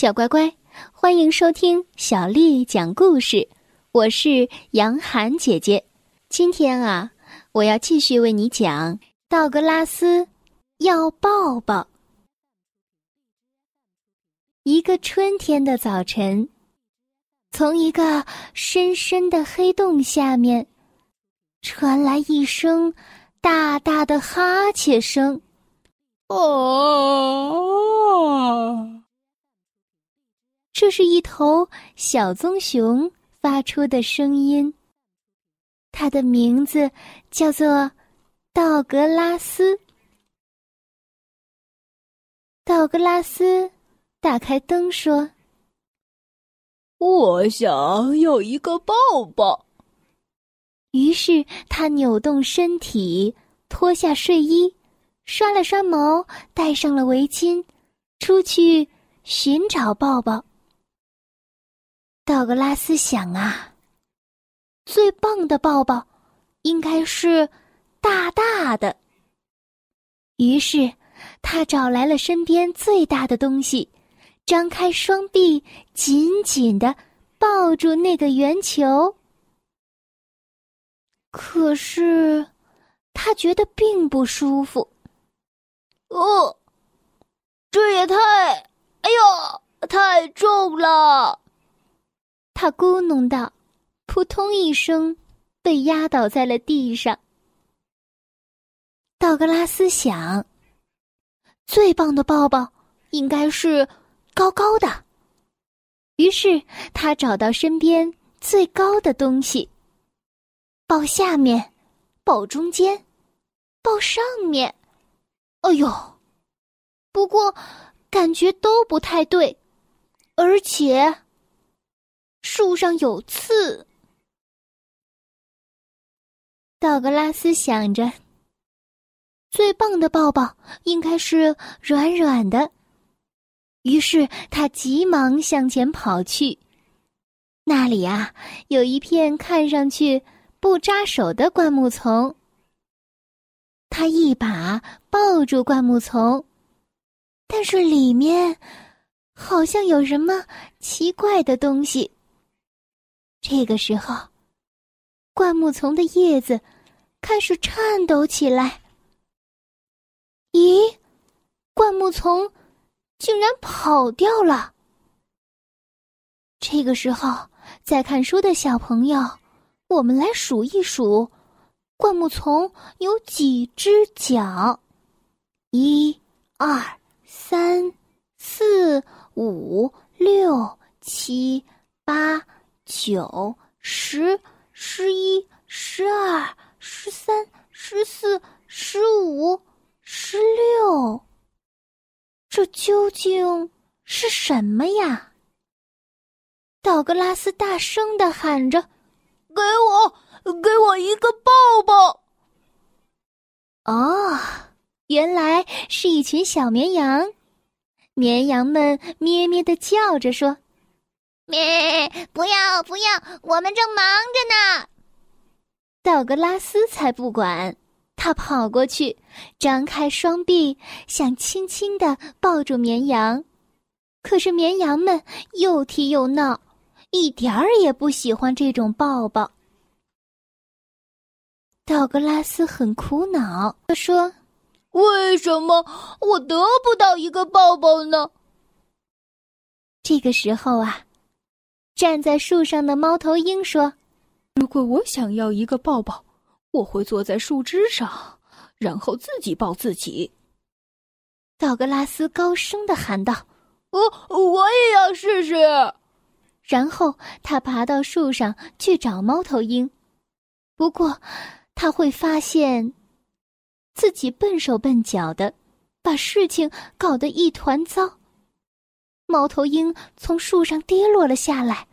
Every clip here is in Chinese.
小乖乖，欢迎收听小丽讲故事。我是杨涵姐姐。今天啊，我要继续为你讲道格拉斯要抱抱。一个春天的早晨，从一个深深的黑洞下面传来一声大大的哈欠声。哦。这是一头小棕熊发出的声音。它的名字叫做道格拉斯。道格拉斯打开灯说：“我想要一个抱抱。”于是他扭动身体，脱下睡衣，刷了刷毛，戴上了围巾，出去寻找抱抱。道格拉斯想啊，最棒的抱抱应该是大大的。于是他找来了身边最大的东西，张开双臂，紧紧的抱住那个圆球。可是他觉得并不舒服。哦，这也太……哎呦，太重了！他咕哝道：“扑通一声，被压倒在了地上。”道格拉斯想：“最棒的抱抱应该是高高的。”于是他找到身边最高的东西，抱下面，抱中间，抱上面。哎呦！不过感觉都不太对，而且。树上有刺，道格拉斯想着，最棒的抱抱应该是软软的。于是他急忙向前跑去，那里啊有一片看上去不扎手的灌木丛。他一把抱住灌木丛，但是里面好像有什么奇怪的东西。这个时候，灌木丛的叶子开始颤抖起来。咦，灌木丛竟然跑掉了！这个时候，在看书的小朋友，我们来数一数，灌木丛有几只脚？一、二、三、四、五、六、七、八。九、十、十一、十二、十三、十四、十五、十六，这究竟是什么呀？道格拉斯大声的喊着：“给我，给我一个抱抱！”哦，原来是一群小绵羊，绵羊们咩咩的叫着说。咩！不要不要，我们正忙着呢。道格拉斯才不管，他跑过去，张开双臂，想轻轻的抱住绵羊。可是绵羊们又踢又闹，一点儿也不喜欢这种抱抱。道格拉斯很苦恼，他说：“为什么我得不到一个抱抱呢？”这个时候啊。站在树上的猫头鹰说：“如果我想要一个抱抱，我会坐在树枝上，然后自己抱自己。”道格拉斯高声的喊道：“我我也要试试。”然后他爬到树上去找猫头鹰，不过他会发现自己笨手笨脚的，把事情搞得一团糟。猫头鹰从树上跌落了下来。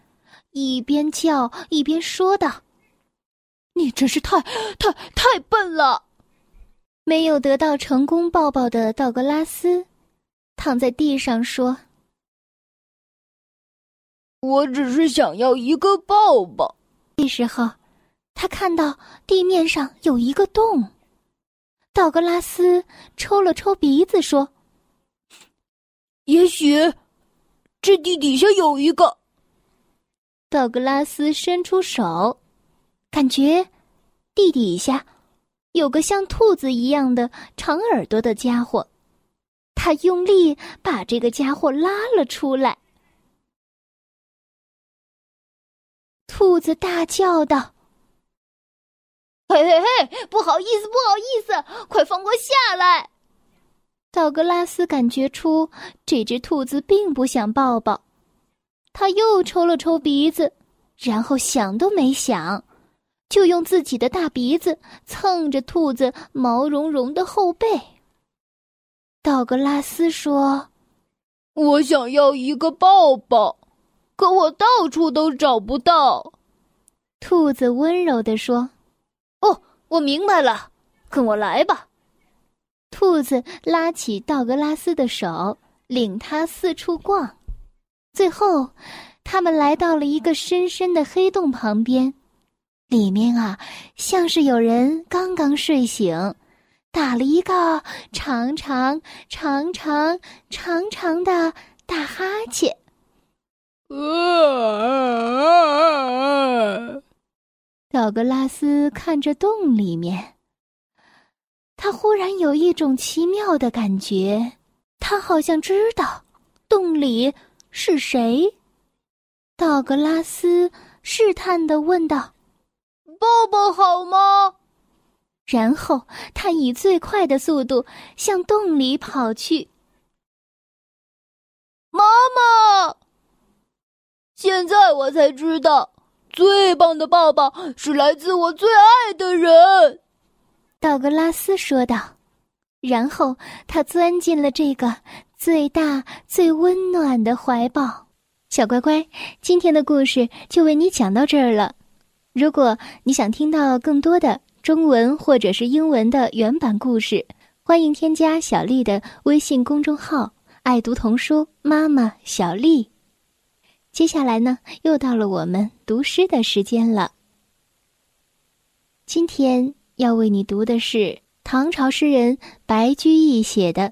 一边叫一边说道：“你真是太、太、太笨了！”没有得到成功抱抱的道格拉斯，躺在地上说：“我只是想要一个抱抱。”这时候，他看到地面上有一个洞。道格拉斯抽了抽鼻子说：“也许……”这地底下有一个。道格拉斯伸出手，感觉地底下有个像兔子一样的长耳朵的家伙。他用力把这个家伙拉了出来。兔子大叫道：“嘿嘿嘿，不好意思，不好意思，快放我下来！”道格拉斯感觉出这只兔子并不想抱抱，他又抽了抽鼻子，然后想都没想，就用自己的大鼻子蹭着兔子毛茸茸的后背。道格拉斯说：“我想要一个抱抱，可我到处都找不到。”兔子温柔地说：“哦，我明白了，跟我来吧。”兔子拉起道格拉斯的手，领他四处逛。最后，他们来到了一个深深的黑洞旁边，里面啊，像是有人刚刚睡醒。打了一个长长、长长、长长的大哈欠。道格拉斯看着洞里面，他忽然有一种奇妙的感觉，他好像知道洞里是谁。道格拉斯试探的问道：“抱抱好吗？”然后他以最快的速度向洞里跑去。妈妈，现在我才知道，最棒的抱抱是来自我最爱的人。道格拉斯说道。然后他钻进了这个最大、最温暖的怀抱。小乖乖，今天的故事就为你讲到这儿了。如果你想听到更多的，中文或者是英文的原版故事，欢迎添加小丽的微信公众号“爱读童书妈妈小丽”。接下来呢，又到了我们读诗的时间了。今天要为你读的是唐朝诗人白居易写的《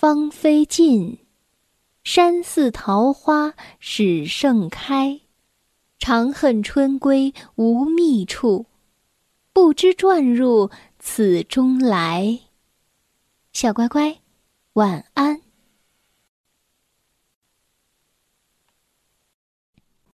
芳菲尽，山寺桃花始盛开，长恨春归无觅处。不知转入此中来，小乖乖，晚安。